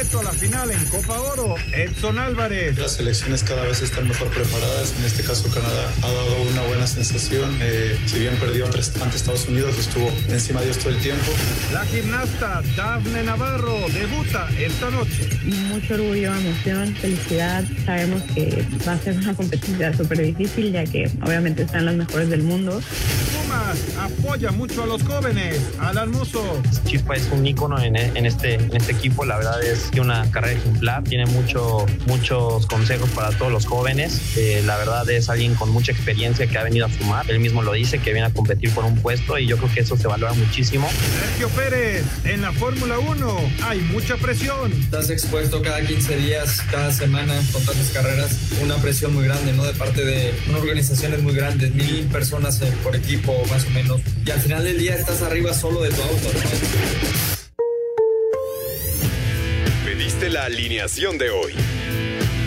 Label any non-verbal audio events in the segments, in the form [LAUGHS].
boleto a la final en Copa Oro, Edson Álvarez. Las selecciones cada vez están mejor preparadas. En este caso, Canadá ha dado una buena sensación. Eh, si bien perdió ante Estados Unidos, estuvo encima de ellos todo el tiempo. La gimnasta Dafne Navarro debuta esta noche. Mucho orgullo, emoción, felicidad. Sabemos que va a ser una competencia súper difícil, ya que obviamente están las mejores del mundo. Pumas apoya mucho a los jóvenes. Alan Mozo. Chispa es un ícono en, en, este, en este equipo. La verdad es que una carrera ejemplar. Tiene mucho, muchos consejos para todos los jóvenes. Eh, la verdad es alguien con mucha experiencia que ha venido a sumar. Él mismo lo dice, que viene a competir por un puesto y yo creo que eso se valora muchísimo. Sergio Pérez, en la Fórmula 1 hay mucha presión. Estás expuesto cada 15 días, cada semana con tantas carreras. Una presión muy grande, ¿no? De parte de una organización muy grande, mil personas eh, por equipo más o menos. Y al final del día estás arriba solo de tu auto, Pediste la alineación de hoy.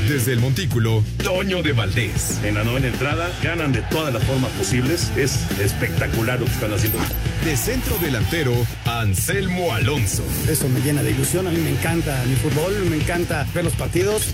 Desde el Montículo, Toño de Valdés. En la novena entrada ganan de todas las formas posibles. Es espectacular lo que están haciendo. De centro delantero, Anselmo Alonso. Eso me llena de ilusión. A mí me encanta mi fútbol, me encanta ver los partidos.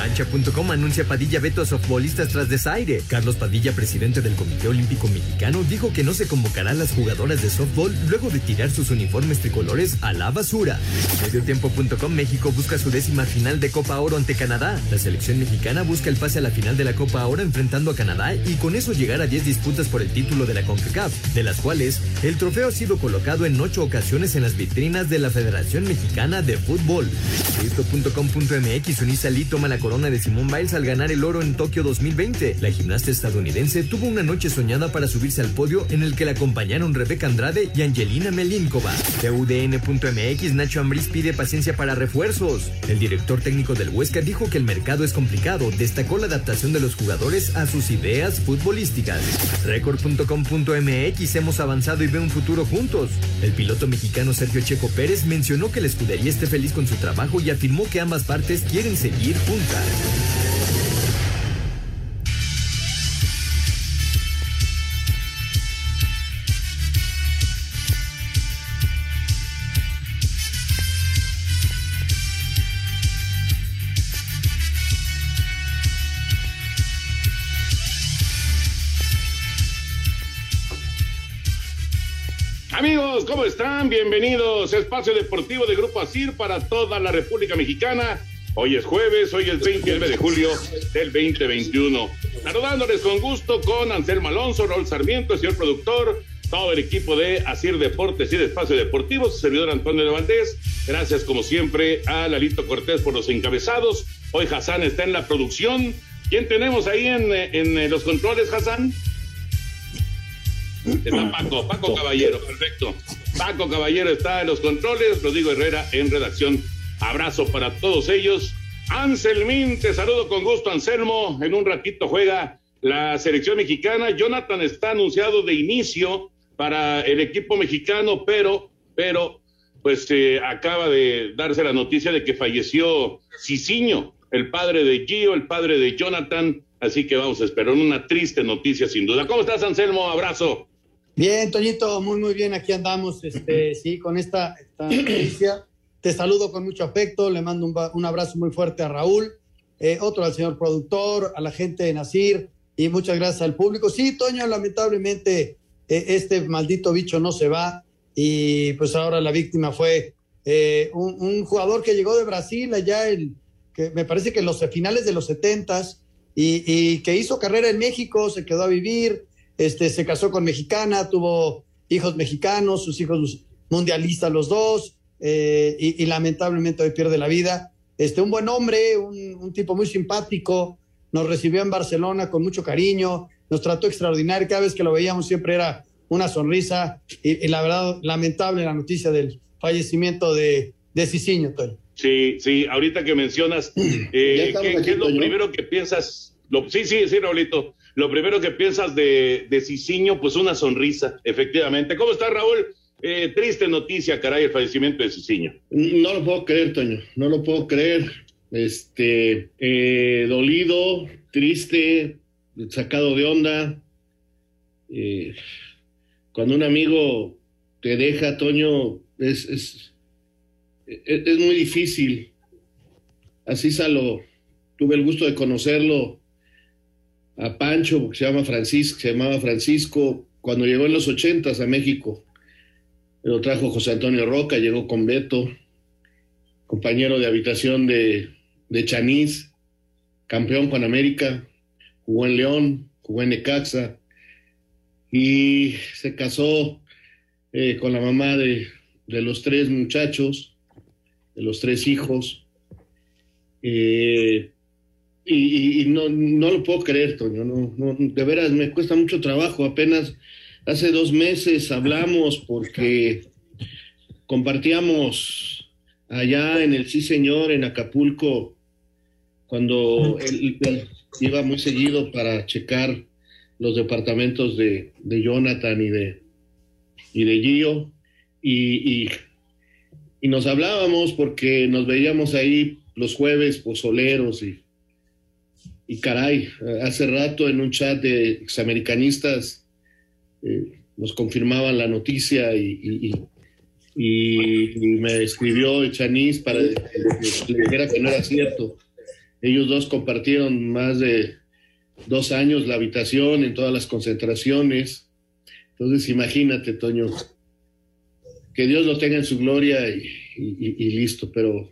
Cancha.com anuncia Padilla veto a softbolistas tras desaire. Carlos Padilla, presidente del Comité Olímpico Mexicano, dijo que no se convocará a las jugadoras de softball luego de tirar sus uniformes tricolores a la basura. Mediotiempo.com México busca su décima final de Copa Oro ante Canadá. La selección mexicana busca el pase a la final de la Copa Oro enfrentando a Canadá y con eso llegar a 10 disputas por el título de la CONCACAF, de las cuales el trofeo ha sido colocado en 8 ocasiones en las vitrinas de la Federación Mexicana de Fútbol. Lee toma la corona de Simón Biles al ganar el oro en Tokio 2020. La gimnasta estadounidense tuvo una noche soñada para subirse al podio en el que la acompañaron Rebeca Andrade y Angelina Melinkova. De UDN.mx, Nacho Ambriz pide paciencia para refuerzos. El director técnico del Huesca dijo que el mercado es complicado, destacó la adaptación de los jugadores a sus ideas futbolísticas. Record.com.mx, hemos avanzado y ve un futuro juntos. El piloto mexicano Sergio Checo Pérez mencionó que la escudería esté feliz con su trabajo y afirmó que ambas partes quieren seguir juntas. Amigos, ¿cómo están? Bienvenidos a Espacio Deportivo de Grupo ASIR para toda la República Mexicana. Hoy es jueves, hoy es 29 de julio del 2021. Saludándoles con gusto con Anselmo Alonso, Raúl Sarmiento, el señor productor, todo el equipo de Asir Deportes y de Espacio Deportivo, su servidor Antonio de Valdés. Gracias, como siempre, a Lalito Cortés por los encabezados. Hoy Hassan está en la producción. ¿Quién tenemos ahí en, en los controles, Hassan? Está Paco, Paco Caballero, perfecto. Paco Caballero está en los controles, Rodrigo Herrera en redacción. Abrazo para todos ellos. Anselmín, te saludo con gusto, Anselmo. En un ratito juega la selección mexicana. Jonathan está anunciado de inicio para el equipo mexicano, pero, pero, pues eh, acaba de darse la noticia de que falleció Cicinho, el padre de Gio, el padre de Jonathan. Así que vamos a esperar una triste noticia, sin duda. ¿Cómo estás, Anselmo? Abrazo. Bien, Toñito, muy, muy bien. Aquí andamos, este, sí, con esta, esta noticia. Te saludo con mucho afecto, le mando un, un abrazo muy fuerte a Raúl, eh, otro al señor productor, a la gente de Nacir y muchas gracias al público. Sí, Toño, lamentablemente eh, este maldito bicho no se va y pues ahora la víctima fue eh, un, un, jugador que llegó de Brasil allá, el, que me parece que en los finales de los setentas y, y que hizo carrera en México, se quedó a vivir, este, se casó con mexicana, tuvo hijos mexicanos, sus hijos mundialistas los dos, eh, y, y, lamentablemente hoy pierde la vida. Este, un buen hombre, un, un, tipo muy simpático, nos recibió en Barcelona con mucho cariño, nos trató extraordinario, cada vez que lo veíamos siempre era una sonrisa, y, y la verdad, lamentable la noticia del fallecimiento de, de Cicinho, Toño. Sí, sí, ahorita que mencionas, [CLEARS THROAT] eh, ¿qué, ¿qué, es lo primero que piensas? Lo, sí, sí, sí, Raulito. lo primero que piensas de, de Cicinho, pues una sonrisa, efectivamente. ¿Cómo está Raúl? Eh, triste noticia, caray, el fallecimiento de Cicinho. No lo puedo creer, Toño, no lo puedo creer. Este, eh, dolido, triste, sacado de onda. Eh, cuando un amigo te deja, Toño, es, es, es, muy difícil. Así salo, tuve el gusto de conocerlo a Pancho, que se llama Francisco, se llamaba Francisco, cuando llegó en los ochentas a México. Lo trajo José Antonio Roca, llegó con Beto, compañero de habitación de, de Chanís, campeón con América, jugó en León, jugó en Necaxa y se casó eh, con la mamá de, de, los tres muchachos, de los tres hijos. Eh, y, no, no, lo puedo creer, Toño, no, de veras me cuesta mucho trabajo, apenas Hace dos meses hablamos porque compartíamos allá en el Sí Señor, en Acapulco, cuando él, iba muy seguido para checar los departamentos de, Jonathan y de, y de Gio, y, y, nos hablábamos porque nos veíamos ahí los jueves pozoleros y, y caray, hace rato en un chat de examericanistas eh, nos confirmaban la noticia y, me escribió Chanis para que le dijera que no era cierto. Ellos dos compartieron más de dos años la habitación en todas las concentraciones. Entonces, imagínate, Toño, que Dios lo tenga en su gloria y, listo, pero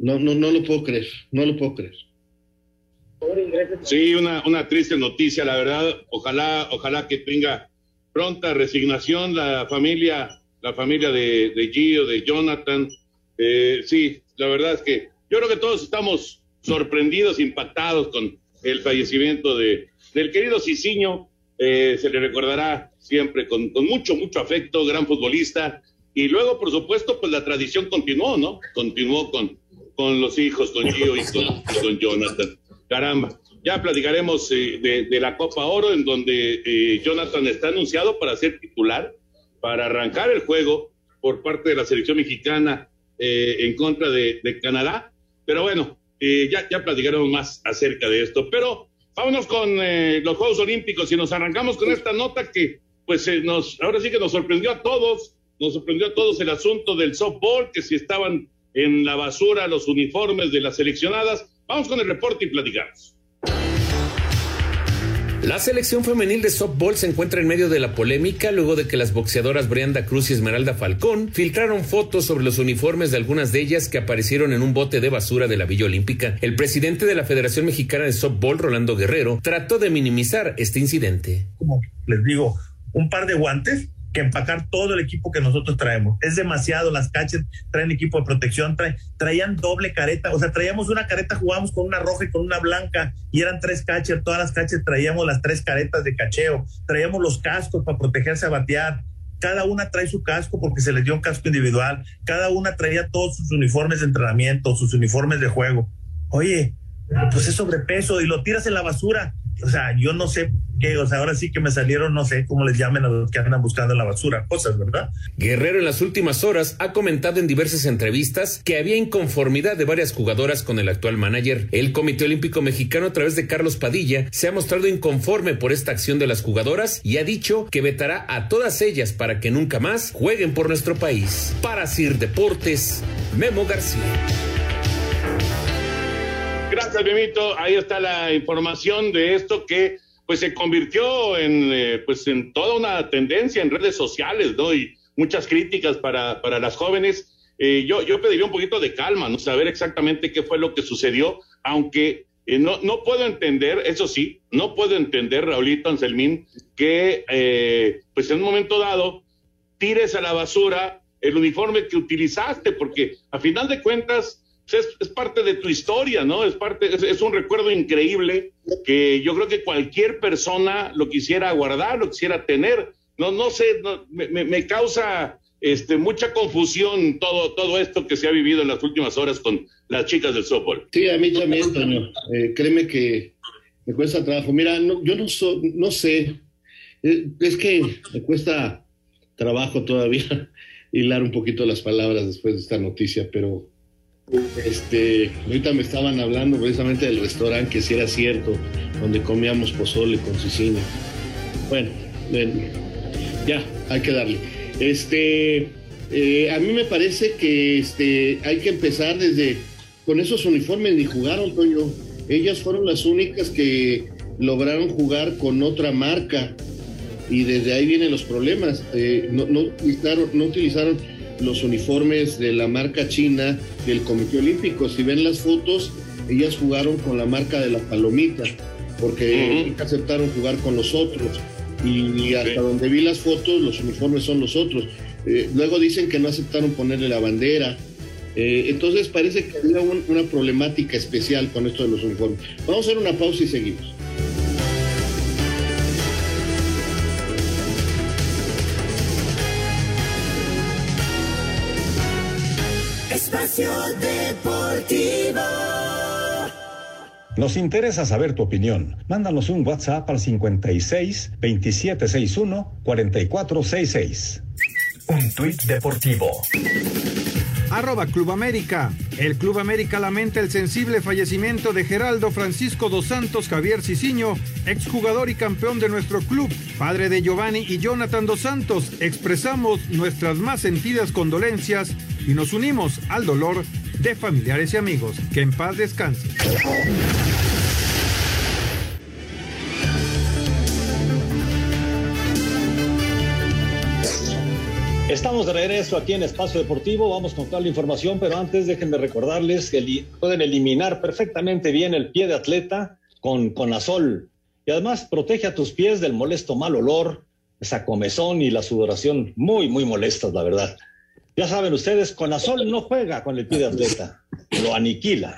no, no, no lo puedo creer, no lo puedo creer. Sí, una, una triste noticia, la verdad. Ojalá, ojalá que tenga pronta resignación la familia, la familia de, de Gio, de Jonathan. Eh, sí, la verdad es que yo creo que todos estamos sorprendidos, impactados con el fallecimiento de, del querido Cicinho. Eh, se le recordará siempre con, con, mucho, mucho afecto, gran futbolista. Y luego, por supuesto, pues la tradición continuó, ¿no? Continuó con, con los hijos, con Gio y con, con Jonathan. Caramba. Ya platicaremos eh, de, la Copa Oro, en donde eh, Jonathan está anunciado para ser titular, para arrancar el juego por parte de la selección mexicana eh, en contra de, Canadá. Pero bueno, ya, ya platicaremos más acerca de esto. Pero vámonos con los Juegos Olímpicos y nos arrancamos con esta nota que, pues, nos, ahora sí que nos sorprendió a todos, nos sorprendió a todos el asunto del softball, que si estaban en la basura los uniformes de las seleccionadas Vamos con el reporte y platicamos. La selección femenil de softball se encuentra en medio de la polémica luego de que las boxeadoras Brianda Cruz y Esmeralda Falcón filtraron fotos sobre los uniformes de algunas de ellas que aparecieron en un bote de basura de la Villa Olímpica. El presidente de la Federación Mexicana de Softball, Rolando Guerrero, trató de minimizar este incidente. Como les digo, un par de guantes que empacar todo el equipo que nosotros traemos. Es demasiado, las caches traen equipo de protección, traían doble careta, o sea, traíamos una careta, jugábamos con una roja y con una blanca, y eran tres caches, todas las caches traíamos las tres caretas de cacheo, traíamos los cascos para protegerse a batear, cada una trae su casco porque se les dio un casco individual, cada una traía todos sus uniformes de entrenamiento, sus uniformes de juego. Oye, pues es sobrepeso y lo tiras en la basura o sea, yo no sé qué, o sea, ahora sí que me salieron, no sé cómo les llamen a los que andan buscando la basura, cosas, ¿verdad? Guerrero en las últimas horas ha comentado en diversas entrevistas que había inconformidad de varias jugadoras con el actual manager. El Comité Olímpico Mexicano, a través de Carlos Padilla, se ha mostrado inconforme por esta acción de las jugadoras y ha dicho que vetará a todas ellas para que nunca más jueguen por nuestro país. Para Sir Deportes, Memo García. Gracias. Ahí está la información de esto que pues se convirtió en eh, pues en toda una tendencia en redes sociales, ¿no? Y muchas críticas para, para las jóvenes. Eh, yo, yo pediría un poquito de calma, ¿no? Saber exactamente qué fue lo que sucedió, aunque eh, no, no puedo entender, eso sí, no puedo entender, Raulito Anselmín, que pues en un momento dado tires a la basura el uniforme que utilizaste, porque a final de cuentas es, parte de tu historia, ¿no? Es parte, es, un recuerdo increíble que yo creo que cualquier persona lo quisiera guardar, lo quisiera tener. No, no sé, me, causa este, mucha confusión todo, todo esto que se ha vivido en las últimas horas con las chicas del softball. Sí, a mí también, Toño. Eh, créeme que me cuesta trabajo. Mira, yo no, no sé, eh, es que me cuesta trabajo todavía [LAUGHS] hilar un poquito las palabras después de esta noticia, pero este, ahorita me estaban hablando precisamente del restaurante, que si era cierto, donde comíamos pozole con cicina. Bueno, ya, hay que darle. Este, eh, a mí me parece que este, hay que empezar desde, con esos uniformes ni jugaron, Toño. Ellas fueron las únicas que lograron jugar con otra marca y desde ahí vienen los problemas. Eh, no, no, utilizaron, no utilizaron los uniformes de la marca china del Comité Olímpico. Si ven las fotos, ellas jugaron con la marca de la palomita, porque aceptaron jugar con los otros. Y, hasta donde vi las fotos, los uniformes son los otros. Eh, luego dicen que no aceptaron ponerle la bandera. Eh, entonces parece que había una problemática especial con esto de los uniformes. Vamos a hacer una pausa y seguimos. Deportivo. Nos interesa saber tu opinión. Mándanos un WhatsApp al 56 2761 4466. Un tuit deportivo. Arroba Club América. El Club América lamenta el sensible fallecimiento de Geraldo Francisco dos Santos Javier Ciciño, exjugador y campeón de nuestro club, padre de Giovanni y Jonathan dos Santos. Expresamos nuestras más sentidas condolencias y nos unimos al dolor de familiares y amigos. Que en paz descanse. Estamos de regreso aquí en Espacio Deportivo, vamos con toda la información, pero antes déjenme recordarles que pueden eliminar perfectamente bien el pie de atleta con, con azol y además protege a tus pies del molesto mal olor, esa comezón y la sudoración muy, muy molestas, la verdad. Ya saben ustedes, con Azol no juega con el pie de atleta, lo aniquila.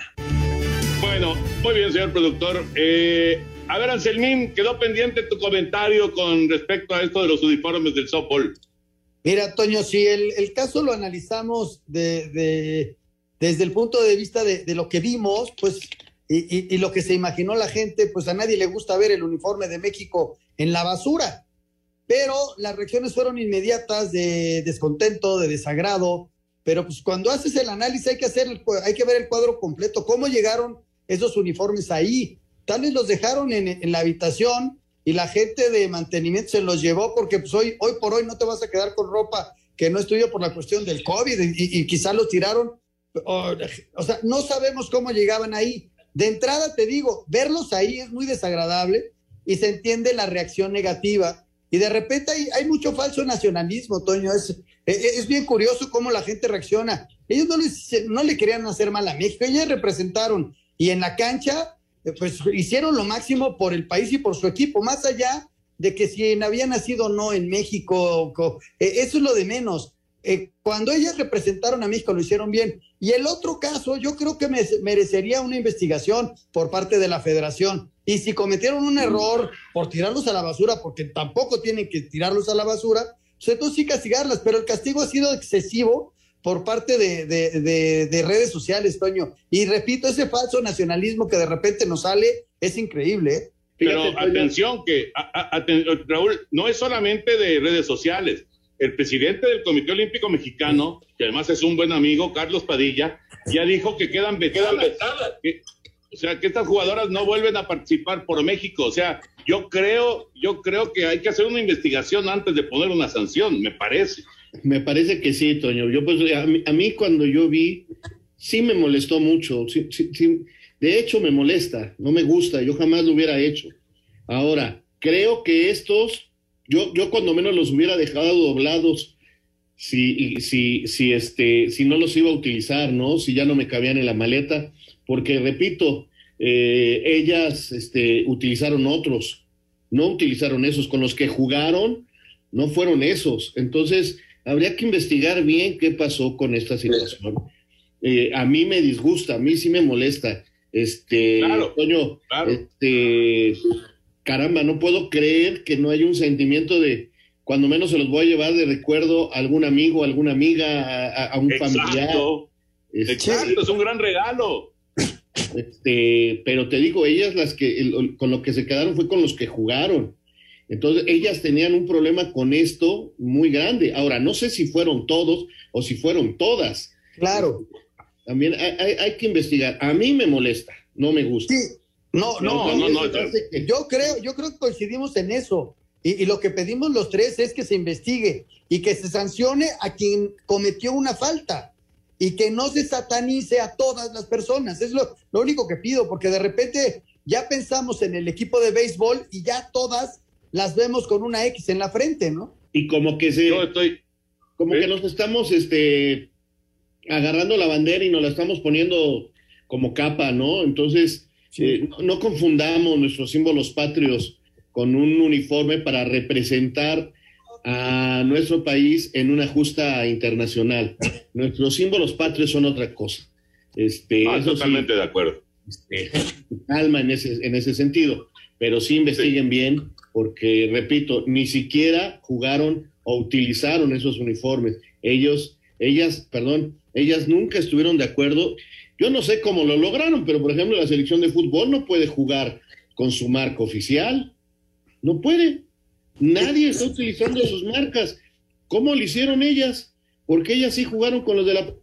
Bueno, muy bien, señor productor. Eh, a ver, Anselmín, quedó pendiente tu comentario con respecto a esto de los uniformes del softball. Mira, Toño, si el, caso lo analizamos de, desde el punto de vista de, lo que vimos, pues, y, y, lo que se imaginó la gente, pues a nadie le gusta ver el uniforme de México en la basura pero las reacciones fueron inmediatas de descontento, de desagrado, pero pues cuando haces el análisis hay que hacer, hay que ver el cuadro completo, cómo llegaron esos uniformes ahí. Tal vez los dejaron en, la habitación y la gente de mantenimiento se los llevó porque pues hoy, hoy por hoy no te vas a quedar con ropa que no estudió por la cuestión del COVID y, y quizá los tiraron. O, o sea, no sabemos cómo llegaban ahí. De entrada te digo, verlos ahí es muy desagradable y se entiende la reacción negativa y de repente hay, mucho falso nacionalismo, Toño. Es, e, e, es, bien curioso cómo la gente reacciona. Ellos no, les, no le querían hacer mal a México, ellos representaron y en la cancha, eh, pues hicieron lo máximo por el país y por su equipo, más allá de que si había nacido o no en México, eh, eso es lo de menos. Eh, cuando ellas representaron a México lo hicieron bien. Y el otro caso, yo creo que merecería una investigación por parte de la federación. Y si cometieron un error por tirarlos a la basura, porque tampoco tienen que tirarlos a la basura, pues entonces sí castigarlas, pero el castigo ha sido excesivo por parte de, de, redes sociales, Toño. Y repito, ese falso nacionalismo que de repente nos sale es increíble. ¿eh? pero atención, que Raúl, no es solamente de redes sociales. El presidente del Comité Olímpico Mexicano, que además es un buen amigo, Carlos Padilla, ya dijo que quedan vetadas. Quedan vetadas. O sea, que estas jugadoras no vuelven a participar por México. O sea, yo creo, yo creo que hay que hacer una investigación antes de poner una sanción, me parece. Me parece que sí, Toño. Yo pues a mí, cuando yo vi, sí me molestó mucho. Sí, sí, de hecho me molesta, no me gusta. Yo jamás lo hubiera hecho. Ahora, creo que estos, yo, yo cuando menos los hubiera dejado doblados si, si, si, este, si no los iba a utilizar, ¿no? Si ya no me cabían en la maleta porque repito, eh, ellas este, utilizaron otros, no utilizaron esos, con los que jugaron, no fueron esos. Entonces, habría que investigar bien qué pasó con esta situación. Eh, a mí me disgusta, a mí sí me molesta. Este, claro, este, caramba, no puedo creer que no haya un sentimiento de, cuando menos se los voy a llevar de recuerdo a algún amigo, a alguna amiga, a, un familiar. Exacto, es un gran regalo. Este, pero te digo, ellas las que con lo que se quedaron fue con los que jugaron. Entonces, ellas tenían un problema con esto muy grande. Ahora, no sé si fueron todos o si fueron todas. Claro. También hay, que investigar. A mí me molesta, no me gusta. Sí. No, no, no, no, Yo creo, yo creo que coincidimos en eso. Y, y, lo que pedimos los tres es que se investigue y que se sancione a quien cometió una falta y que no se satanice a todas las personas. Es lo, lo único que pido, porque de repente ya pensamos en el equipo de béisbol y ya todas las vemos con una X en la frente, ¿no? Y como que se, estoy, como que nos estamos, este, agarrando la bandera y nos la estamos poniendo como capa, ¿no? Entonces, eh, no, confundamos nuestros símbolos patrios con un uniforme para representar a nuestro país en una justa internacional. [LAUGHS] Nuestros símbolos patrios son otra cosa. Este, ah, totalmente de acuerdo. Este, [LAUGHS] calma en ese, en ese sentido, pero sí investiguen bien porque, repito, ni siquiera jugaron o utilizaron esos uniformes. Ellos, ellas, perdón, ellas nunca estuvieron de acuerdo. Yo no sé cómo lo lograron, pero por ejemplo la selección de fútbol no puede jugar con su marca oficial. No puede. Nadie está utilizando sus marcas. ¿Cómo lo hicieron ellas? Porque ellas sí jugaron con los de la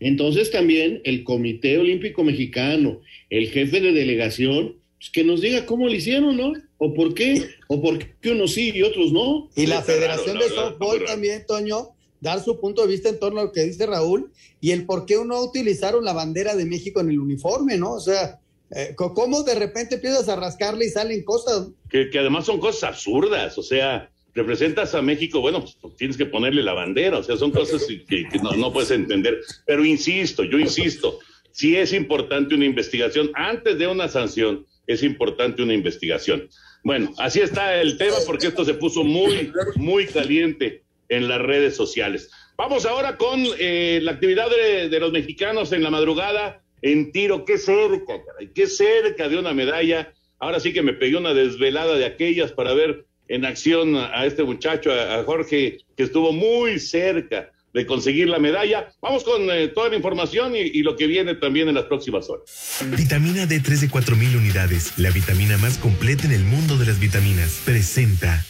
Entonces también el Comité Olímpico Mexicano, el jefe de delegación, pues, que nos diga cómo lo hicieron, ¿no? ¿O por qué? ¿O por qué unos sí y otros no? Y la Federación de Softball también, Toño, dar su punto de vista en torno a lo que dice Raúl y el por qué no utilizaron la bandera de México en el uniforme, ¿no? O sea, eh, ¿cómo de repente empiezas a rascarle y salen cosas? Que, además son cosas absurdas, o sea, representas a México, bueno, pues tienes que ponerle la bandera, o sea, son cosas que, no, no, puedes entender. Pero insisto, yo insisto, sí es importante una investigación antes de una sanción es importante una investigación. Bueno, así está el tema porque esto se puso muy, muy caliente en las redes sociales. Vamos ahora con eh, la actividad de, los mexicanos en la madrugada en tiro. Qué cerca, caray, qué cerca de una medalla. Ahora sí que me pegué una desvelada de aquellas para ver en acción a, este muchacho, a Jorge, que estuvo muy cerca de conseguir la medalla. Vamos con eh, toda la información y, lo que viene también en las próximas horas. Vitamina D3 de 4000 unidades, la vitamina más completa en el mundo de las vitaminas, presenta.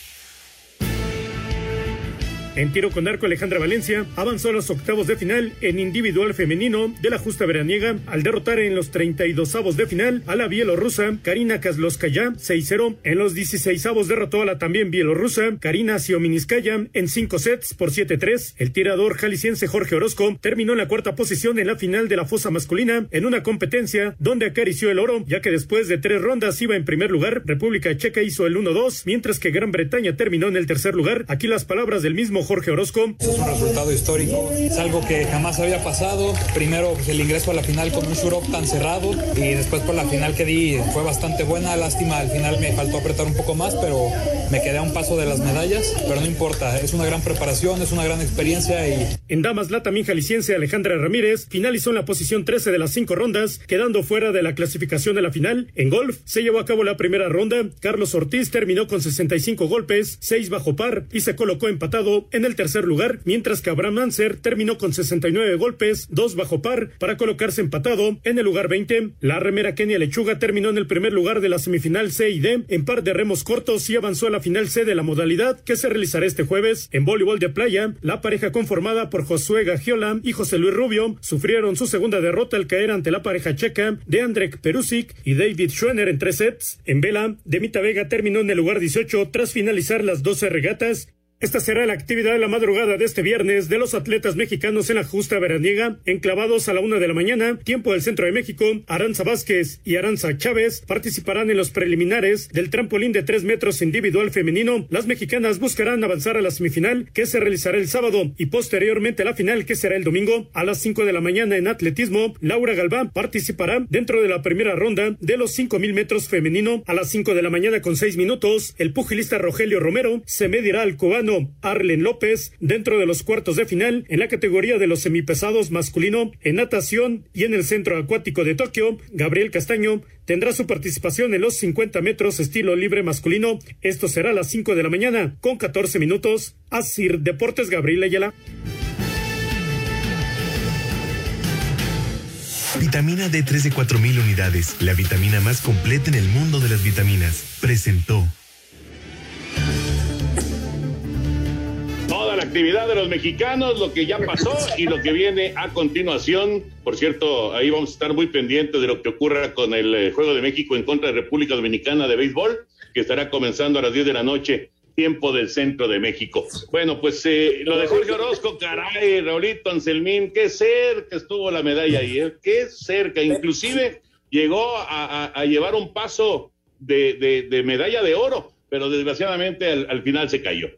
En tiro con arco, Alejandra Valencia avanzó a los octavos de final en individual femenino de la justa veraniega al derrotar en los 32 avos de final a la bielorrusa Karina Kazlovskaya 6-0. En los 16 avos derrotó a la también bielorrusa Karina Siominskaya en 5 sets por 7-3. El tirador jalisciense Jorge Orozco terminó en la cuarta posición en la final de la fosa masculina en una competencia donde acarició el oro, ya que después de tres rondas iba en primer lugar. República Checa hizo el 1-2, mientras que Gran Bretaña terminó en el tercer lugar. Aquí las palabras del mismo Jorge Orozco. Es un resultado histórico, es algo que jamás había pasado. Primero pues, el ingreso a la final con un shurok tan cerrado y después por la final que di fue bastante buena. Lástima, al final me faltó apretar un poco más, pero me quedé a un paso de las medallas. Pero no importa, es una gran preparación, es una gran experiencia y... En damas, la también jalisciense Alejandra Ramírez finalizó en la posición 13 de las cinco rondas, quedando fuera de la clasificación de la final. En golf se llevó a cabo la primera ronda. Carlos Ortiz terminó con 65 golpes, 6 bajo par y se colocó empatado en el tercer lugar, mientras que Abraham Manser terminó con 69 golpes, dos bajo par, para colocarse empatado en el lugar 20. La remera Kenia Lechuga terminó en el primer lugar de la semifinal C y D en par de remos cortos y avanzó a la final C de la modalidad que se realizará este jueves. En voleibol de playa, la pareja conformada por Josué Gagiola y José Luis Rubio sufrieron su segunda derrota al caer ante la pareja checa de Andrek Perusic y David Schwenner en tres sets. En vela, Demita Vega terminó en el lugar 18 tras finalizar las 12 regatas esta será la actividad de la madrugada de este viernes de los atletas mexicanos en la justa veraniega, enclavados a la una de la mañana, tiempo del centro de México. Aranza Vázquez y Aranza Chávez participarán en los preliminares del trampolín de tres metros individual femenino. Las mexicanas buscarán avanzar a la semifinal, que se realizará el sábado, y posteriormente la final, que será el domingo. A las cinco de la mañana en atletismo, Laura Galván participará dentro de la primera ronda de los cinco mil metros femenino. A las cinco de la mañana con seis minutos, el pugilista Rogelio Romero se medirá al cubano Arlen López dentro de los cuartos de final en la categoría de los semipesados masculino en natación y en el centro acuático de Tokio. Gabriel Castaño tendrá su participación en los 50 metros estilo libre masculino. Esto será a las 5 de la mañana con 14 minutos. Asir Deportes Gabriel Ayala. Vitamina D3 de 4000 unidades, la vitamina más completa en el mundo de las vitaminas. Presentó. Actividad de los mexicanos, lo que ya pasó y lo que viene a continuación. Por cierto, ahí vamos a estar muy pendientes de lo que ocurra con el eh, Juego de México en contra de República Dominicana de béisbol, que estará comenzando a las 10 de la noche tiempo del centro de México. Bueno, pues eh, lo de Jorge Orozco, caray, Raulito Anselmín, qué cerca estuvo la medalla ¿eh? qué cerca, inclusive llegó a, llevar un paso de, medalla de oro, pero desgraciadamente al, final se cayó.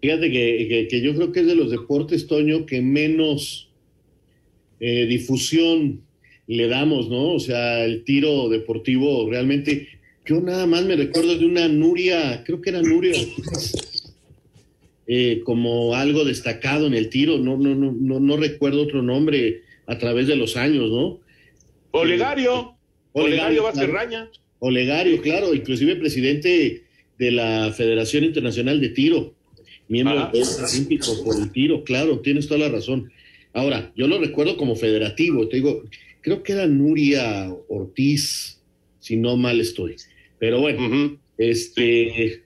Fíjate que, yo creo que es de los deportes, Toño, que menos eh, difusión le damos, ¿no? O sea, el tiro deportivo realmente yo nada más me recuerdo de una Nuria, creo que era Nuria, eh, como algo destacado en el tiro, no, no, no, no, no recuerdo otro nombre a través de los años, ¿no? Olegario, Olegario, Olegario Olegario, claro, inclusive presidente de la Federación Internacional de Tiro, miembro del Olímpico por el tiro, claro, tienes toda la razón. Ahora, yo lo recuerdo como federativo, te digo, creo que era Nuria Ortiz, si no mal estoy. Pero bueno, este,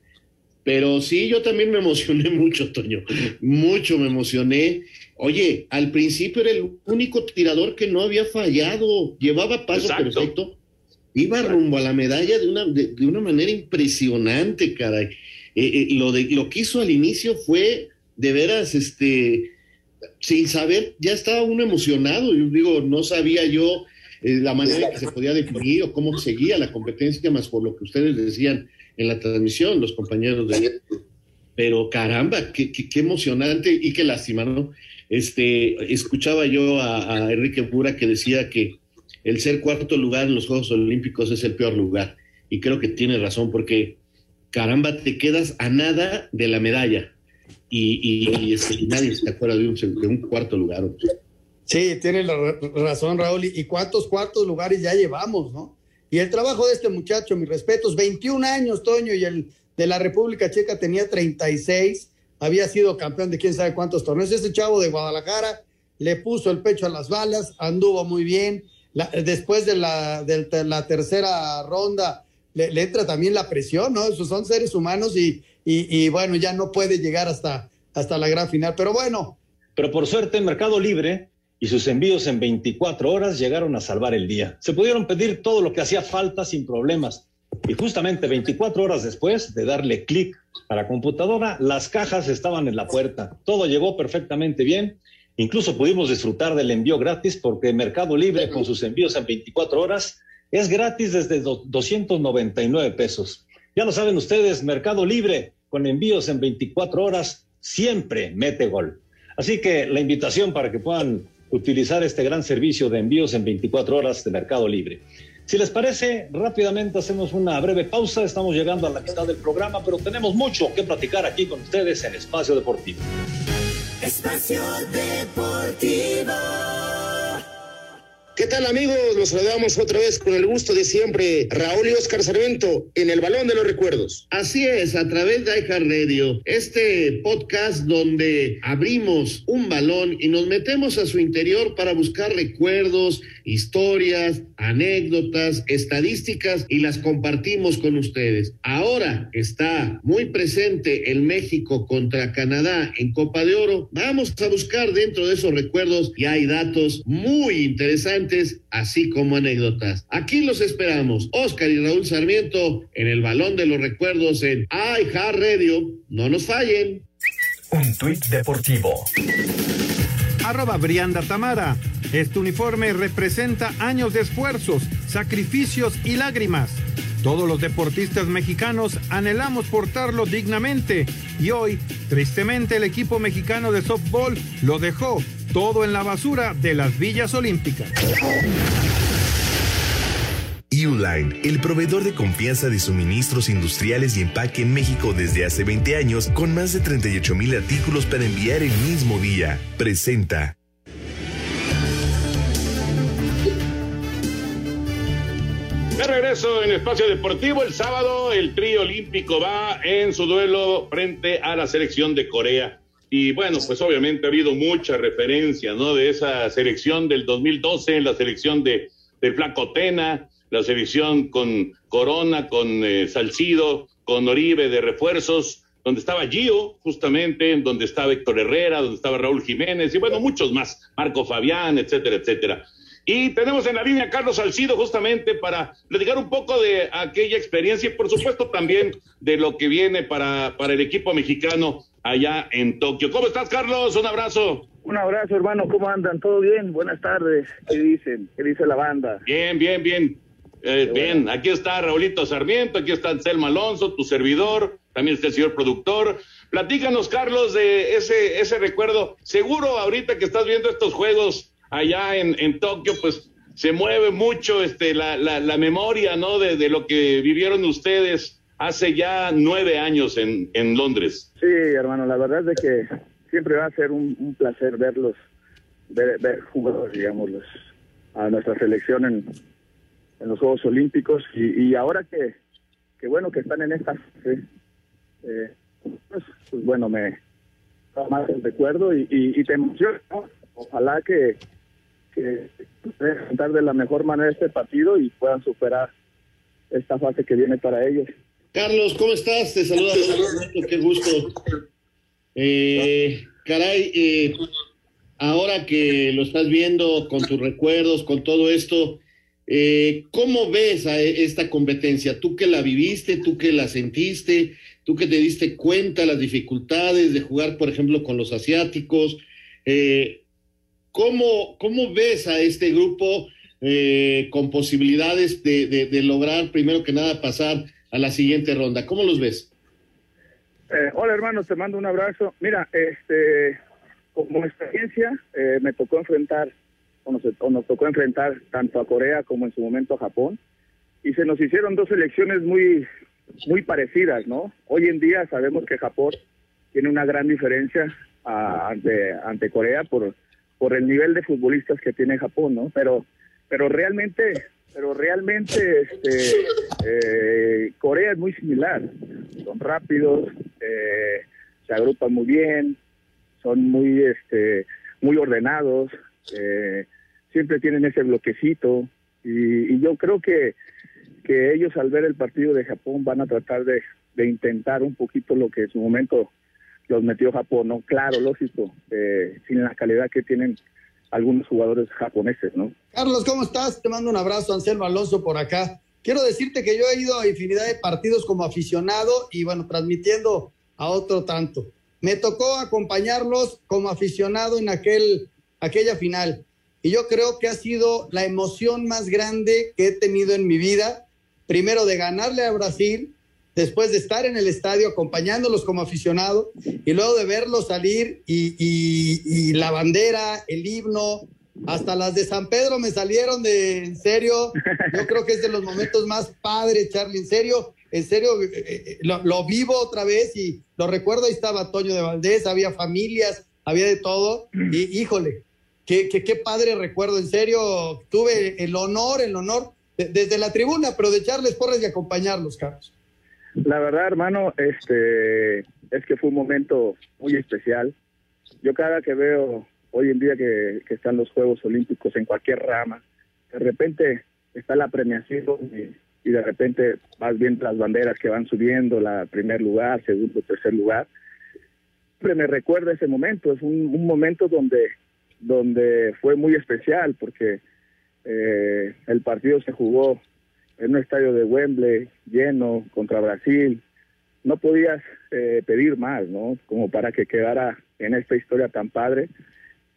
pero sí, yo también me emocioné [LAUGHS] mucho, Toño, mucho me emocioné. Oye, al principio era el único tirador que no había fallado, llevaba paso perfecto, iba rumbo a la medalla de una, de, una manera impresionante, caray. Eh, eh, lo, de, lo que hizo al inicio fue, de veras, este, sin saber, ya estaba uno emocionado. Yo digo, no sabía yo eh, la manera que se podía definir o cómo seguía la competencia, más por lo que ustedes decían en la transmisión, los compañeros de... Pero caramba, qué, qué, emocionante y qué lástima, ¿no? Este, escuchaba yo a, Enrique Pura que decía que el ser cuarto lugar en los Juegos Olímpicos es el peor lugar. Y creo que tiene razón, porque caramba, te quedas a nada de la medalla. Y, y, nadie se acuerda de un, cuarto lugar. Sí, tiene la razón, Raúl. ¿Y cuántos cuartos lugares ya llevamos, no? Y el trabajo de este muchacho, mis respetos, 21 años, Toño, y el de la República Checa tenía 36, había sido campeón de quién sabe cuántos torneos. Ese chavo de Guadalajara le puso el pecho a las balas, anduvo muy bien. después de la tercera ronda, le, entra también la presión, ¿no? Esos son seres humanos y, y, bueno, ya no puede llegar hasta, hasta la gran final. Pero bueno. Pero por suerte, Mercado Libre y sus envíos en 24 horas llegaron a salvar el día. Se pudieron pedir todo lo que hacía falta sin problemas. Y justamente 24 horas después de darle clic a la computadora, las cajas estaban en la puerta. Todo llegó perfectamente bien. Incluso pudimos disfrutar del envío gratis porque Mercado Libre con sus envíos en 24 horas es gratis desde 299 pesos. Ya lo saben ustedes, Mercado Libre con envíos en 24 horas siempre mete gol. Así que la invitación para que puedan utilizar este gran servicio de envíos en 24 horas de Mercado Libre. Si les parece, rápidamente hacemos una breve pausa. Estamos llegando a la mitad del programa, pero tenemos mucho que platicar aquí con ustedes en Espacio Deportivo. Espacio Deportivo. ¿Qué tal amigos? Los saludamos otra vez con el gusto de siempre. Raúl y Oscar Sarmiento en el Balón de los Recuerdos. Así es, a través de iHeartRadio, este podcast donde abrimos un balón y nos metemos a su interior para buscar recuerdos, historias, anécdotas, estadísticas y las compartimos con ustedes. Ahora está muy presente el México contra Canadá en Copa de Oro. Vamos a buscar dentro de esos recuerdos y hay datos muy interesantes, así como anécdotas. Aquí los esperamos, Oscar y Raúl Sarmiento en el Balón de los Recuerdos en iHeartRadio. No nos fallen. Un tuit deportivo. Arroba Brianda Tamara. Este uniforme representa años de esfuerzos, sacrificios y lágrimas. Todos los deportistas mexicanos anhelamos portarlo dignamente y hoy, tristemente, el equipo mexicano de softball lo dejó todo en la basura de las villas olímpicas. Uline, el proveedor de confianza de suministros industriales y empaque en México desde hace 20 años, con más de 38 mil artículos para enviar el mismo día, presenta. De regreso en Espacio Deportivo, el sábado el trío olímpico va en su duelo frente a la selección de Corea. Y bueno, pues obviamente ha habido mucha referencia, ¿no? De esa selección del 2012, la selección de, del Flaco Tena, la selección con Corona, con eh, Salcido, con Oribe de refuerzos, donde estaba Gio, justamente, donde estaba Héctor Herrera, donde estaba Raúl Jiménez, y bueno, muchos más, Marco Fabián, etcétera, etcétera. Y tenemos en la línea a Carlos Salcido justamente para platicar un poco de aquella experiencia y por supuesto también de lo que viene para, para el equipo mexicano allá en Tokio. ¿Cómo estás, Carlos? Un abrazo. Un abrazo, hermano. ¿Cómo andan? ¿Todo bien? Buenas tardes. ¿Qué dicen? ¿Qué dice la banda? Bien, bien, bien. Eh, bien, aquí está Raulito Sarmiento, aquí está Anselmo Alonso, tu servidor, también está el señor productor. Platícanos, Carlos, de ese, ese recuerdo. Seguro ahorita que estás viendo estos juegos allá en, en Tokio, pues se mueve mucho este, la, la, la memoria, ¿no? De, de, lo que vivieron ustedes hace ya nueve años en, en Londres. Sí, hermano, la verdad es que siempre va a ser un, placer verlos, ver, ver jugadores, digamos, a nuestra selección en, en los Juegos Olímpicos y, y ahora que, que, bueno, que están en esta fase, eh, pues, pues, bueno, me da más el recuerdo y, y, te emociona. Ojalá que, que enfrentar de la mejor manera este partido y puedan superar esta fase que viene para ellos. Carlos, ¿cómo estás? Te saluda qué gusto. Eh, caray, eh, ahora que lo estás viendo con tus recuerdos, con todo esto, eh, ¿cómo ves a esta competencia? Tú que la viviste, tú que la sentiste, tú que te diste cuenta de las dificultades de jugar, por ejemplo, con los asiáticos. ¿cómo, ¿Cómo ves a este grupo con posibilidades de, de, de lograr, primero que nada, pasar a la siguiente ronda? ¿Cómo los ves? Eh, hola hermano, te mando un abrazo. Mira, este, como experiencia eh, me tocó enfrentar, o nos, o nos, tocó enfrentar tanto a Corea como en su momento a Japón, y se nos hicieron dos elecciones muy, muy parecidas, ¿no? Hoy en día sabemos que Japón tiene una gran diferencia a, ante, ante Corea por, por el nivel de futbolistas que tiene Japón, ¿no? Pero, pero realmente pero realmente este, eh, Corea es muy similar. Son rápidos, eh, se agrupan muy bien, son muy, este, muy ordenados, eh, siempre tienen ese bloquecito y, y, yo creo que, que ellos al ver el partido de Japón van a tratar de, de intentar un poquito lo que en su momento los metió Japón, ¿no? Claro, lógico, eh, sin la calidad que tienen algunos jugadores japoneses, ¿no? Carlos, ¿cómo estás? Te mando un abrazo, Anselmo Alonso por acá. Quiero decirte que yo he ido a infinidad de partidos como aficionado y bueno, transmitiendo a otro tanto. Me tocó acompañarlos como aficionado en aquel, aquella final y yo creo que ha sido la emoción más grande que he tenido en mi vida. Primero de ganarle a Brasil, después de estar en el estadio acompañándolos como aficionado y luego de verlos salir y, y, y, la bandera, el himno, hasta las de San Pedro me salieron de, en serio, yo creo que es de los momentos más padres, Charlie, en serio, en serio, eh, eh, lo, lo, vivo otra vez y lo recuerdo, ahí estaba Toño de Valdés, había familias, había de todo, y híjole, qué, qué, qué padre recuerdo, en serio, tuve el honor, el honor, de, desde la tribuna, pero de echarles porras y acompañarlos, Carlos. La verdad, hermano, este es que fue un momento muy especial. Yo cada que veo hoy en día que, están los Juegos Olímpicos en cualquier rama, de repente está la premiación y, de repente vas viendo las banderas que van subiendo, la primer lugar, segundo, tercer lugar. Siempre me recuerda ese momento, es un, un momento donde, donde fue muy especial porque eh, el partido se jugó en un estadio de Wembley lleno contra Brasil, no podías eh, pedir más, ¿no? Como para que quedara en esta historia tan padre.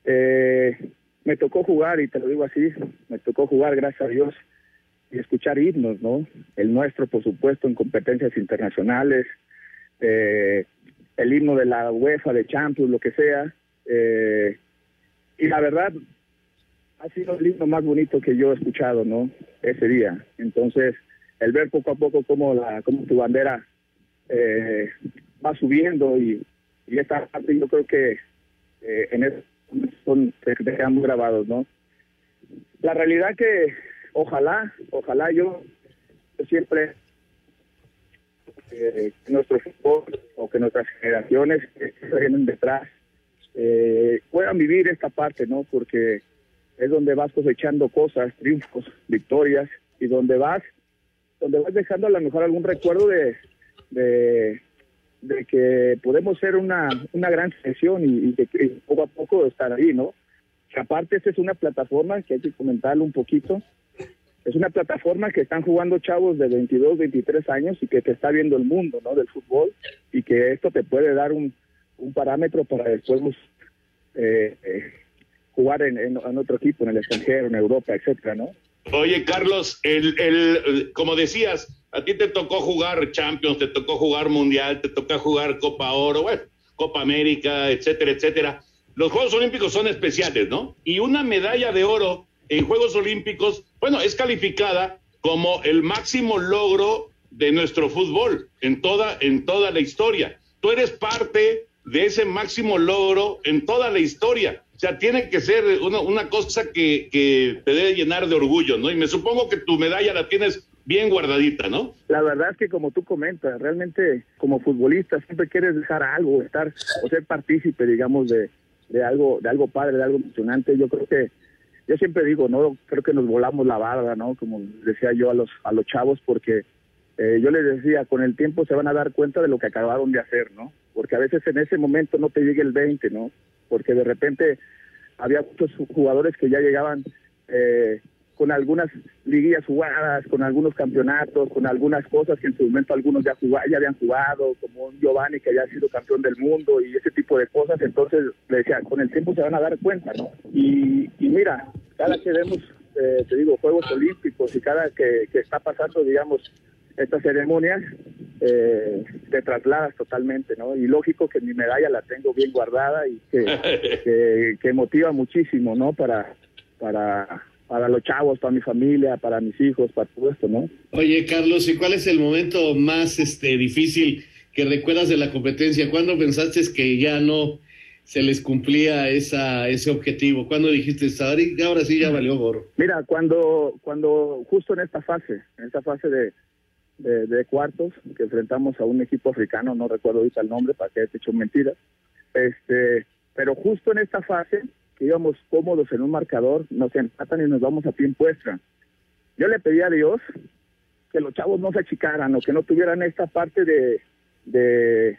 Eh, me tocó jugar, y te lo digo así, me tocó jugar, gracias a Dios, y escuchar himnos, ¿no? El nuestro, por supuesto, en competencias internacionales, eh, el himno de la UEFA, de Champions, lo que sea. Y la verdad, ha sido el himno más bonito que yo he escuchado, ¿no? Ese día. Entonces, el ver poco a poco cómo, la, cómo tu bandera eh, va subiendo y, y, esta parte yo creo que eh, en eso son, se quedan muy grabados, ¿no? La realidad que ojalá, ojalá yo, yo siempre eh, que nuestro fútbol o que nuestras generaciones que vienen detrás eh, puedan vivir esta parte, ¿no? Porque es donde vas cosechando cosas, triunfos, victorias, y donde vas, donde vas dejando a lo mejor algún recuerdo de, de, que podemos ser una, una gran sesión y, que poco a poco estar ahí, ¿no? Aparte esta es una plataforma que hay que comentarlo un poquito, es una plataforma que están jugando chavos de 22, 23 años y que te está viendo el mundo, ¿no? Del fútbol y que esto te puede dar un, un parámetro para después eh, eh, jugar en, otro equipo, en el extranjero, en Europa, etcétera, ¿no? Oye, Carlos, el, el, como decías, a ti te tocó jugar Champions, te tocó jugar Mundial, te tocó jugar Copa Oro, bueno, Copa América, etcétera, etcétera. Los Juegos Olímpicos son especiales, ¿no? Y una medalla de oro en Juegos Olímpicos, bueno, es calificada como el máximo logro de nuestro fútbol en toda, en toda la historia. Tú eres parte de ese máximo logro en toda la historia. O sea, tiene que ser una, una cosa que, que, te debe llenar de orgullo, ¿no? Y me supongo que tu medalla la tienes bien guardadita, ¿no? La verdad es que como tú comentas, realmente como futbolista siempre quieres dejar algo, estar o ser partícipe, digamos, de, de algo, de algo padre, de algo emocionante. Yo creo que, yo siempre digo, no, creo que nos volamos la barda, ¿no? Como decía yo a los, a los chavos, porque eh, yo les decía, con el tiempo se van a dar cuenta de lo que acabaron de hacer, ¿no? Porque a veces en ese momento no te llega el 20, ¿no? Porque de repente había muchos jugadores que ya llegaban eh, con algunas liguillas jugadas, con algunos campeonatos, con algunas cosas que en su momento algunos ya, jugaba, ya habían jugado, como un Giovanni que había sido campeón del mundo y ese tipo de cosas. Entonces, le decía, con el tiempo se van a dar cuenta, ¿no? Y, y mira, cada que vemos, eh, te digo, Juegos Olímpicos y cada que, que está pasando, digamos, estas ceremonias, eh, te trasladas totalmente, ¿no? Y lógico que mi medalla la tengo bien guardada y que, [LAUGHS] que, que motiva muchísimo, ¿no? Para, para, para los chavos, para mi familia, para mis hijos, para todo esto, ¿no? Oye, Carlos, ¿y cuál es el momento más este difícil que recuerdas de la competencia? ¿Cuándo pensaste que ya no se les cumplía esa, ese objetivo? ¿Cuándo dijiste, ahora sí ya valió gorro? Mira, cuando, cuando justo en esta fase, en esta fase de, de, de, cuartos que enfrentamos a un equipo africano, no recuerdo ahorita el nombre para que haya hecho mentiras, este, pero justo en esta fase que íbamos cómodos en un marcador, nos empatan y nos vamos a pie en puestra. Yo le pedí a Dios que los chavos no se achicaran o que no tuvieran esta parte de, de,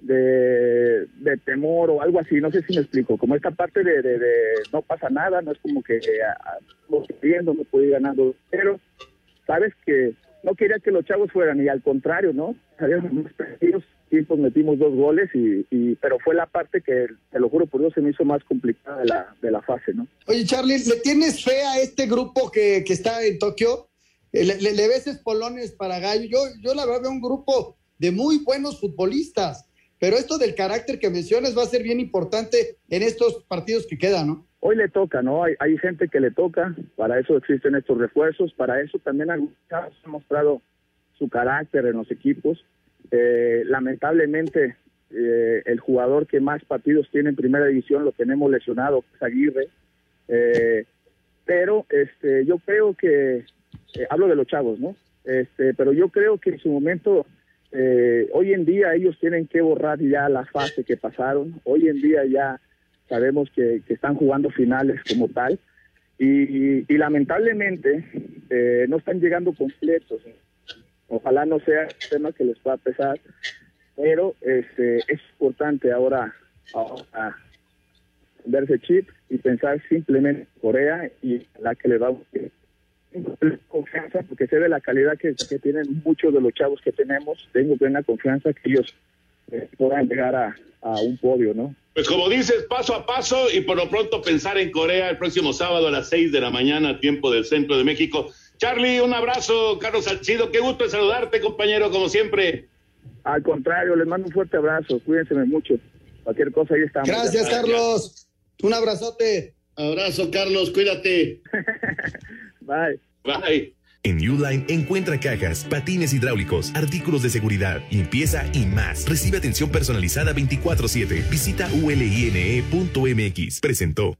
de, temor o algo así, no sé si me explico, como esta parte de, de, no pasa nada, no es como que vamos viendo, me puedo ir ganando, pero sabes que no quería que los chavos fueran, y al contrario, ¿no? Más perdidos, tiempos metimos dos goles, y, y, pero fue la parte que, te lo juro por Dios, se me hizo más complicada de la, de la fase, ¿no? Oye, Charlie, ¿le tienes fe a este grupo que, que está en Tokio? ¿Le, le, le ves espolones para gallo? Yo, yo la verdad veo un grupo de muy buenos futbolistas, pero esto del carácter que mencionas va a ser bien importante en estos partidos que quedan, ¿no? Hoy le toca, ¿no? Hay, hay, gente que le toca, para eso existen estos refuerzos, para eso también algunos han mostrado su carácter en los equipos. Eh, lamentablemente, eh, el jugador que más partidos tiene en primera división lo tenemos lesionado, que es Aguirre. Eh, pero este, yo creo que, hablo de los chavos, ¿no? Este, pero yo creo que en su momento, hoy en día ellos tienen que borrar ya la fase que pasaron. Hoy en día ya sabemos que, están jugando finales como tal y, lamentablemente eh, no están llegando completos. Ojalá no sea un tema que les pueda pesar, pero este, es importante ahora, ahora verse chip y pensar simplemente en Corea y la que le va a confianza porque sé de la calidad que, tienen muchos de los chavos que tenemos tengo plena confianza que ellos eh, puedan llegar a un podio, ¿no? Pues como dices, paso a paso y por lo pronto pensar en Corea el próximo sábado a las 6 de la mañana, tiempo del centro de México. Charlie, un abrazo, Carlos Salcido, qué gusto saludarte, compañero, como siempre. Al contrario, les mando un fuerte abrazo, cuídense mucho. Cualquier cosa ahí estamos. Gracias, Carlos. Un abrazote. Abrazo, Carlos, cuídate. [LAUGHS] Bye. Bye. En Uline encuentra cajas, patines hidráulicos, artículos de seguridad, limpieza y más. Recibe atención personalizada 24/7. Visita uline.mx. Presentó.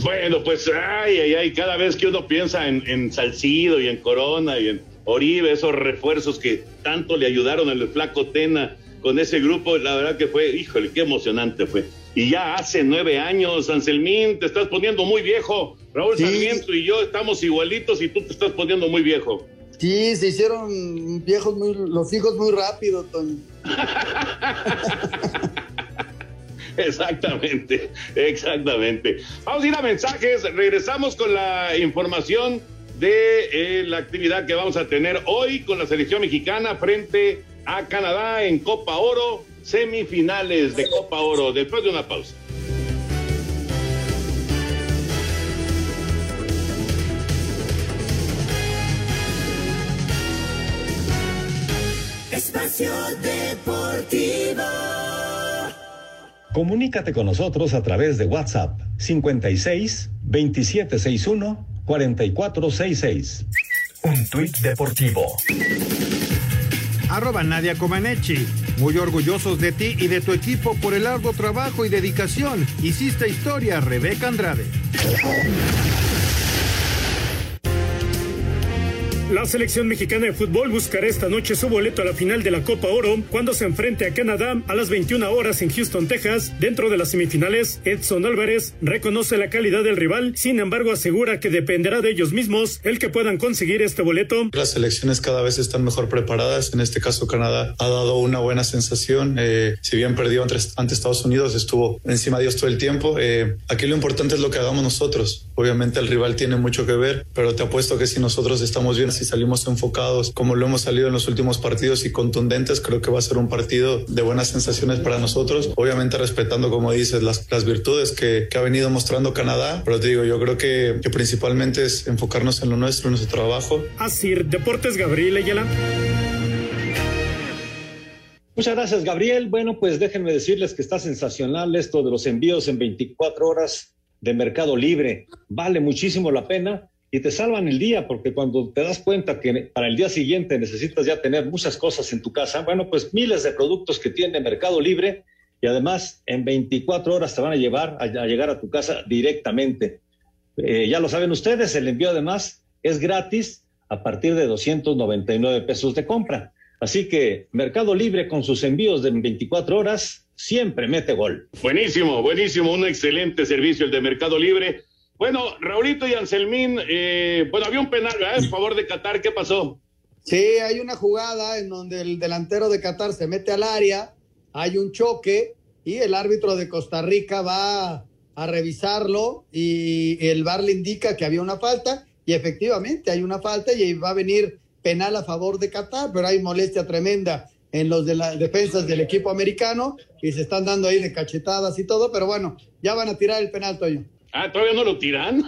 Bueno, pues ay, ay, ay, cada vez que uno piensa en, Salcido y en Corona y en Oribe, esos refuerzos que tanto le ayudaron al flaco Tena con ese grupo, la verdad que fue, híjole, qué emocionante fue. Y ya hace nueve años, Anselmín, te estás poniendo muy viejo. Raúl Sarmiento y yo estamos igualitos y tú te estás poniendo muy viejo. Sí, se hicieron viejos muy, los hijos muy rápido, Toño. [LAUGHS] exactamente, exactamente. Vamos a ir a mensajes, regresamos con la información de eh, la actividad que vamos a tener hoy con la selección mexicana frente a Canadá en Copa Oro, semifinales de Copa Oro, después de una pausa. Espacio Deportivo. Comunícate con nosotros a través de WhatsApp 56 2761 4466. Un tuit deportivo. Arroba Nadia Comaneci. Muy orgullosos de ti y de tu equipo por el largo trabajo y dedicación. Hiciste historia, Rebeca Andrade. La selección mexicana de fútbol buscará esta noche su boleto a la final de la Copa Oro cuando se enfrente a Canadá a las 21 horas en Houston, Texas. Dentro de las semifinales, Edson Álvarez reconoce la calidad del rival, sin embargo asegura que dependerá de ellos mismos el que puedan conseguir este boleto. Las selecciones cada vez están mejor preparadas. En este caso, Canadá ha dado una buena sensación. Eh, si bien perdió ante, ante, Estados Unidos, estuvo encima de ellos todo el tiempo. Eh, aquí lo importante es lo que hagamos nosotros. Obviamente el rival tiene mucho que ver, pero te apuesto que si nosotros estamos bien si salimos enfocados como lo hemos salido en los últimos partidos y contundentes, creo que va a ser un partido de buenas sensaciones para nosotros. Obviamente respetando, como dices, las, las virtudes que, que, ha venido mostrando Canadá, pero te digo, yo creo que, que principalmente es enfocarnos en lo nuestro, en nuestro trabajo. Así, Deportes Gabriel Ayala. Muchas gracias, Gabriel. Bueno, pues déjenme decirles que está sensacional esto de los envíos en 24 horas de Mercado Libre. Vale muchísimo la pena y te salvan el día, porque cuando te das cuenta que para el día siguiente necesitas ya tener muchas cosas en tu casa, bueno, pues miles de productos que tiene Mercado Libre y además en 24 horas te van a llevar a, llegar a tu casa directamente. Eh, ya lo saben ustedes, el envío además es gratis a partir de 299 pesos de compra. Así que Mercado Libre con sus envíos de 24 horas siempre mete gol. Buenísimo, buenísimo, un excelente servicio el de Mercado Libre. Bueno, Raulito y Anselmín, eh, bueno, había un penal, ¿verdad? En favor de Qatar, ¿qué pasó? Sí, hay una jugada en donde el delantero de Qatar se mete al área, hay un choque y el árbitro de Costa Rica va a revisarlo y el VAR le indica que había una falta y efectivamente hay una falta y va a venir penal a favor de Qatar, pero hay molestia tremenda en los de las defensas del equipo americano y se están dando ahí de cachetadas y todo, pero bueno, ya van a tirar el penal, Toño. Ah, ¿todavía no lo tiran?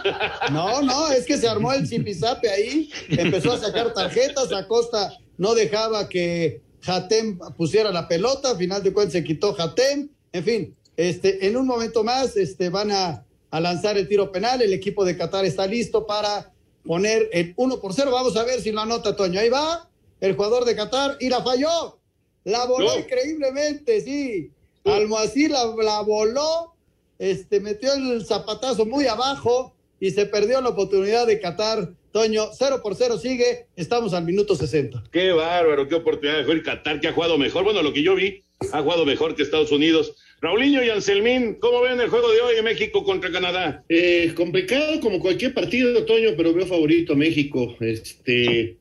No, no, es que se armó el zipizape ahí, empezó a sacar tarjetas, Acosta no dejaba que Hatem pusiera la pelota, al final de cuentas se quitó Hatem, en fin, este, en un momento más este, van a, a lanzar el tiro penal, el equipo de Qatar está listo para poner el 1 por 0, vamos a ver si lo anota Toño, ahí va, el jugador de Qatar y la falló, la voló no. increíblemente, sí, Almohací la, la voló este, metió el zapatazo muy abajo y se perdió la oportunidad de Qatar. Toño, 0 por 0 sigue, estamos al minuto 60. Qué bárbaro, qué oportunidad de Qatar que ha jugado mejor. Bueno, lo que yo vi, ha jugado mejor que Estados Unidos. Raulinho y Anselmín, ¿cómo ven el juego de hoy en México contra Canadá? Eh, complicado como cualquier partido, Toño, pero veo favorito a México. Este,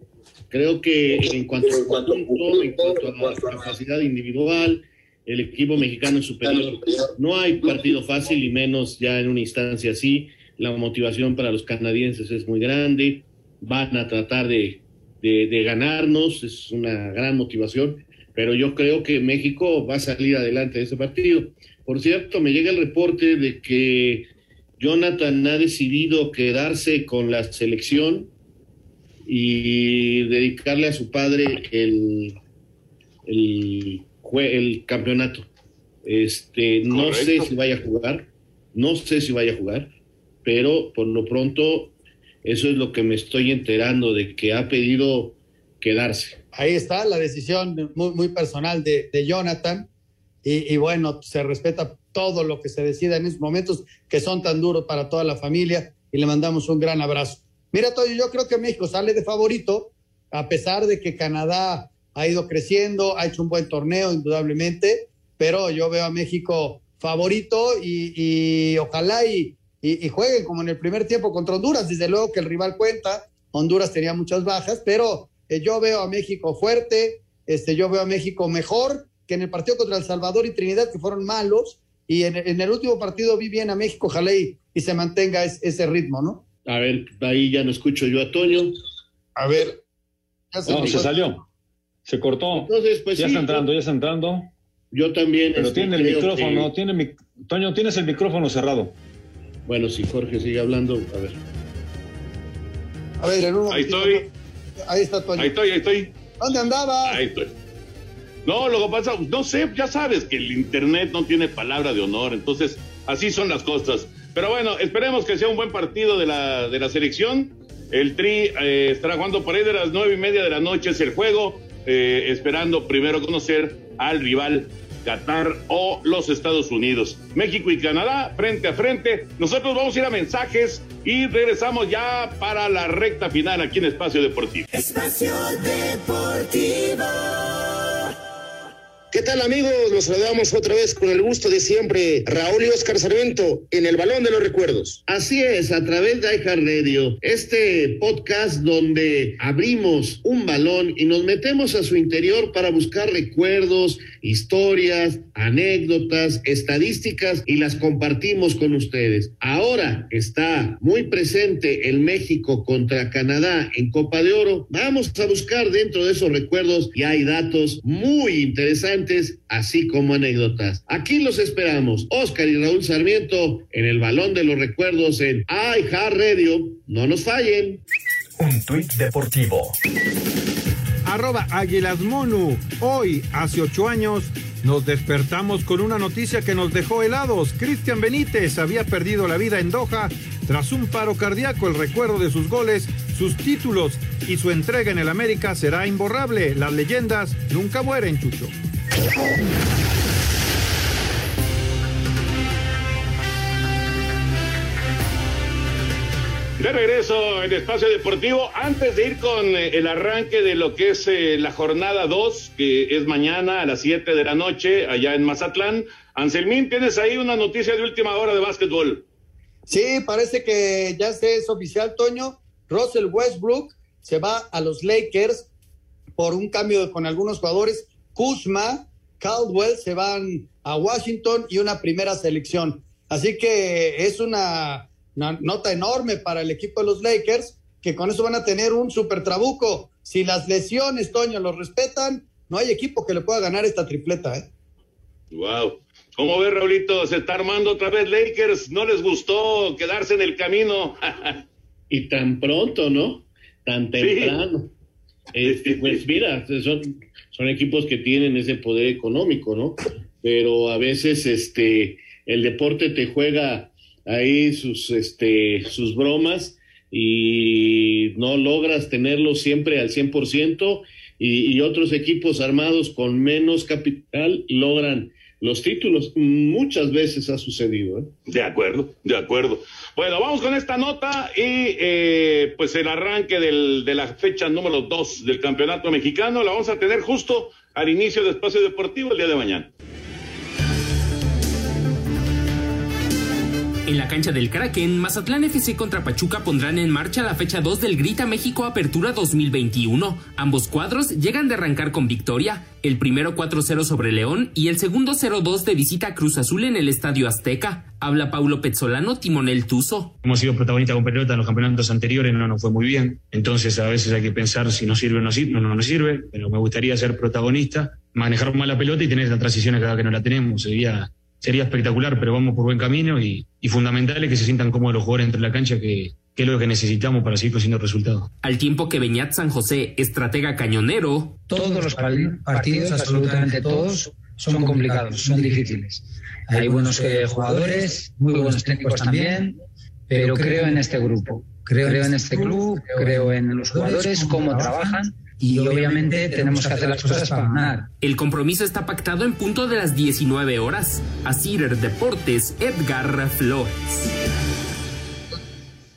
creo que en cuanto, cuanto, en cuanto a la capacidad individual, el equipo mexicano es superior. No hay partido fácil y menos ya en una instancia así. La motivación para los canadienses es muy grande. Van a tratar de, de, ganarnos, es una gran motivación. Pero yo creo que México va a salir adelante de ese partido. Por cierto, me llega el reporte de que Jonathan ha decidido quedarse con la selección y dedicarle a su padre el, el el campeonato. Este, no sé si vaya a jugar, no sé si vaya a jugar, pero por lo pronto eso es lo que me estoy enterando de que ha pedido quedarse. Ahí está la decisión muy, muy personal de, de Jonathan y, y, bueno, se respeta todo lo que se decida en estos momentos que son tan duros para toda la familia y le mandamos un gran abrazo. Mira, Toyo, yo creo que México sale de favorito a pesar de que Canadá ha ido creciendo, ha hecho un buen torneo indudablemente, pero yo veo a México favorito y, y ojalá y, y, y, jueguen como en el primer tiempo contra Honduras. Desde luego que el rival cuenta, Honduras tenía muchas bajas, pero eh, yo veo a México fuerte, este, yo veo a México mejor que en el partido contra El Salvador y Trinidad, que fueron malos, y en, en el último partido vi bien a México, ojalá y, y se mantenga es, ese ritmo, ¿no? A ver, ahí ya no escucho yo a Toño. A ver. Ya se salió. Se cortó. Entonces, pues ya sí, está entrando, ya está entrando. Yo también. Pero este, tiene el micrófono, que- tiene mi... Toño, tienes el micrófono cerrado. Bueno, si Jorge sigue hablando, a ver. A ver, en un Ahí estoy. Ahí está Toño. Ahí estoy, ahí estoy. ¿Dónde andaba? Ahí estoy. No, lo que pasa, no sé, ya sabes que el internet no tiene palabra de honor, entonces así son las cosas. Pero bueno, esperemos que sea un buen partido de la, de la selección. El Tri eh, estará jugando por ahí de las nueve y media de la noche, es el juego, eh, esperando primero conocer al rival Qatar o los Estados Unidos. México y Canadá frente a frente. Nosotros vamos a ir a mensajes y regresamos ya para la recta final aquí en Espacio Deportivo. Espacio Deportivo. ¿Qué tal amigos? Los saludamos otra vez con el gusto de siempre. Raúl y Oscar Sarmiento en el Balón de los Recuerdos. Así es, a través de iHeartRadio, este podcast donde abrimos un balón y nos metemos a su interior para buscar recuerdos, historias, anécdotas, estadísticas y las compartimos con ustedes. Ahora está muy presente el México contra Canadá en Copa de Oro. Vamos a buscar dentro de esos recuerdos y hay datos muy interesantes, así como anécdotas. Aquí los esperamos, Oscar y Raúl Sarmiento en el Balón de los Recuerdos en iHeartRadio. No nos fallen. Un tuit deportivo. Arroba Águilas Monu. Hoy, hace ocho años, nos despertamos con una noticia que nos dejó helados. Cristian Benítez había perdido la vida en Doha tras un paro cardíaco. El recuerdo de sus goles, sus títulos y su entrega en el América será imborrable. Las leyendas nunca mueren, Chucho. De regreso en Espacio Deportivo, antes de ir con eh, el arranque de lo que es eh, la jornada 2, que es mañana a las 7 de la noche, allá en Mazatlán. Anselmín, tienes ahí una noticia de última hora de básquetbol. Sí, parece que ya se es oficial, Toño. Russell Westbrook se va a los Lakers por un cambio con algunos jugadores. Kuzma, Caldwell se van a Washington y una primera selección. Así que es una, una nota enorme para el equipo de los Lakers, que con eso van a tener un super trabuco. Si las lesiones, Toño, los respetan, no hay equipo que le pueda ganar esta tripleta, ¿eh? Wow. ¿Cómo ves, Raulito? Se está armando otra vez Lakers. ¿No les gustó quedarse en el camino? [LAUGHS] y tan pronto, ¿no? Tan temprano. Este, pues mira, son, son equipos que tienen ese poder económico, ¿no? Pero a veces este el deporte te juega ahí sus este sus bromas y no logras tenerlo siempre al 100% y, y otros equipos armados con menos capital logran los títulos. Muchas veces ha sucedido. ¿eh? De acuerdo, de acuerdo. Bueno, vamos con esta nota y eh, pues el arranque del, de la fecha número 2 del Campeonato Mexicano la vamos a tener justo al inicio de Espacio Deportivo el día de mañana. En la cancha del Kraken, Mazatlán FC contra Pachuca pondrán en marcha la fecha 2 del Grita México Apertura 2021. Ambos cuadros llegan de arrancar con victoria, el primero 4-0 sobre León y el segundo 0-2 de visita a Cruz Azul en el Estadio Azteca. Habla Paulo Pezzolano, timonel Tuzo. Hemos sido protagonistas con pelota en los campeonatos anteriores, no nos fue muy bien. Entonces a veces hay que pensar si nos sirve o no no, no nos sirve, pero me gustaría ser protagonista, manejar mal la pelota y tener la transición cada que no la tenemos. Sería sería espectacular, pero vamos por buen camino y, y fundamental es que se sientan cómodos los jugadores entre la cancha, que, que es lo que necesitamos para seguir consiguiendo resultados. Al tiempo que Beñat San José, estratega cañonero. Todos los partidos, absolutamente todos, son complicados, son difíciles. Hay buenos eh, jugadores, muy buenos técnicos también, pero creo en este grupo, creo en este club, creo en los jugadores, cómo trabajan y obviamente tenemos que hacer las cosas para ganar. El compromiso está pactado en punto de las 19 horas. A Cider Deportes, Edgar Flores.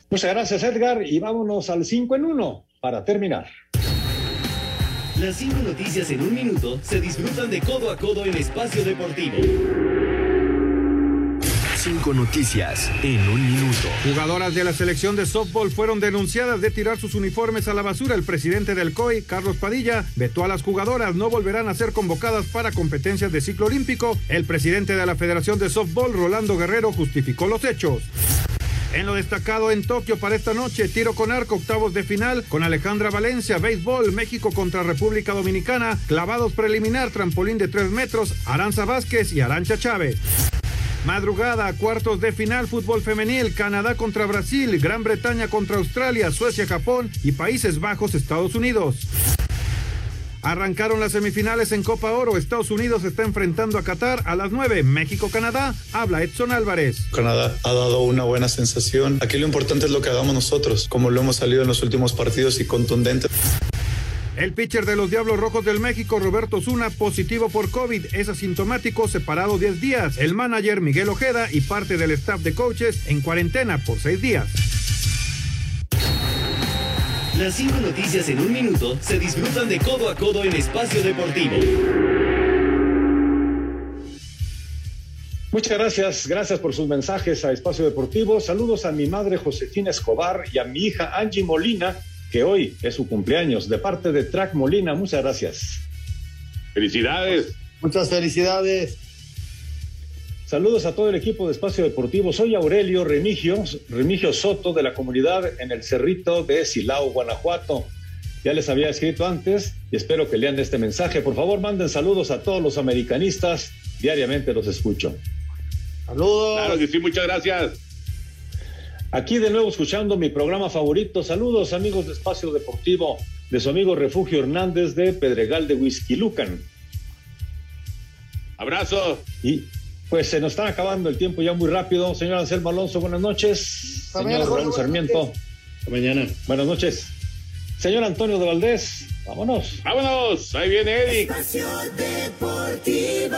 Muchas gracias, Edgar, y vámonos al 5 en 1 para terminar. Las cinco noticias en un minuto se disfrutan de codo a codo en Espacio Deportivo. Cinco noticias en un minuto. Jugadoras de la selección de softball fueron denunciadas de tirar sus uniformes a la basura. El presidente del COI, Carlos Padilla, vetó a las jugadoras. No volverán a ser convocadas para competencias de ciclo olímpico. El presidente de la Federación de Softball, Rolando Guerrero, justificó los hechos. En lo destacado en Tokio para esta noche, tiro con arco, octavos de final con Alejandra Valencia, béisbol, México contra República Dominicana, clavados preliminar, trampolín de tres metros, Aranza Vázquez y Arancha Chávez. Madrugada, cuartos de final, fútbol femenil, Canadá contra Brasil, Gran Bretaña contra Australia, Suecia, Japón y Países Bajos, Estados Unidos. Arrancaron las semifinales en Copa Oro. Estados Unidos está enfrentando a Qatar a las 9. México-Canadá. Habla Edson Álvarez. Canadá ha dado una buena sensación. Aquí lo importante es lo que hagamos nosotros, como lo hemos salido en los últimos partidos y contundente. El pitcher de los Diablos Rojos del México, Roberto Zuna, positivo por COVID, es asintomático, separado 10 días. El manager Miguel Ojeda y parte del staff de coaches en cuarentena por 6 días. Las cinco noticias en un minuto se disfrutan de codo a codo en Espacio Deportivo. Muchas gracias, gracias por sus mensajes a Espacio Deportivo. Saludos a mi madre Josefina Escobar y a mi hija Angie Molina, que hoy es su cumpleaños, de parte de Track Molina. Muchas gracias. Felicidades. Muchas felicidades. Saludos a todo el equipo de Espacio Deportivo. Soy Aurelio Remigio, Remigio Soto de la comunidad en el Cerrito de Silao, Guanajuato. Ya les había escrito antes y espero que lean este mensaje. Por favor, manden saludos a todos los americanistas. Diariamente los escucho. Saludos. Claro que sí, muchas gracias. Aquí de nuevo escuchando mi programa favorito. Saludos amigos de Espacio Deportivo, de su amigo Refugio Hernández de Pedregal de Whisky Lucan. Abrazo. Y pues se nos está acabando el tiempo ya muy rápido. Señor Anselmo Alonso, buenas noches. Hasta Señor mañana, Jorge, Raúl buenas Sarmiento, Hasta mañana. buenas noches. Señor Antonio de Valdés, vámonos. Vámonos. Ahí viene Eric. Espacio Deportivo.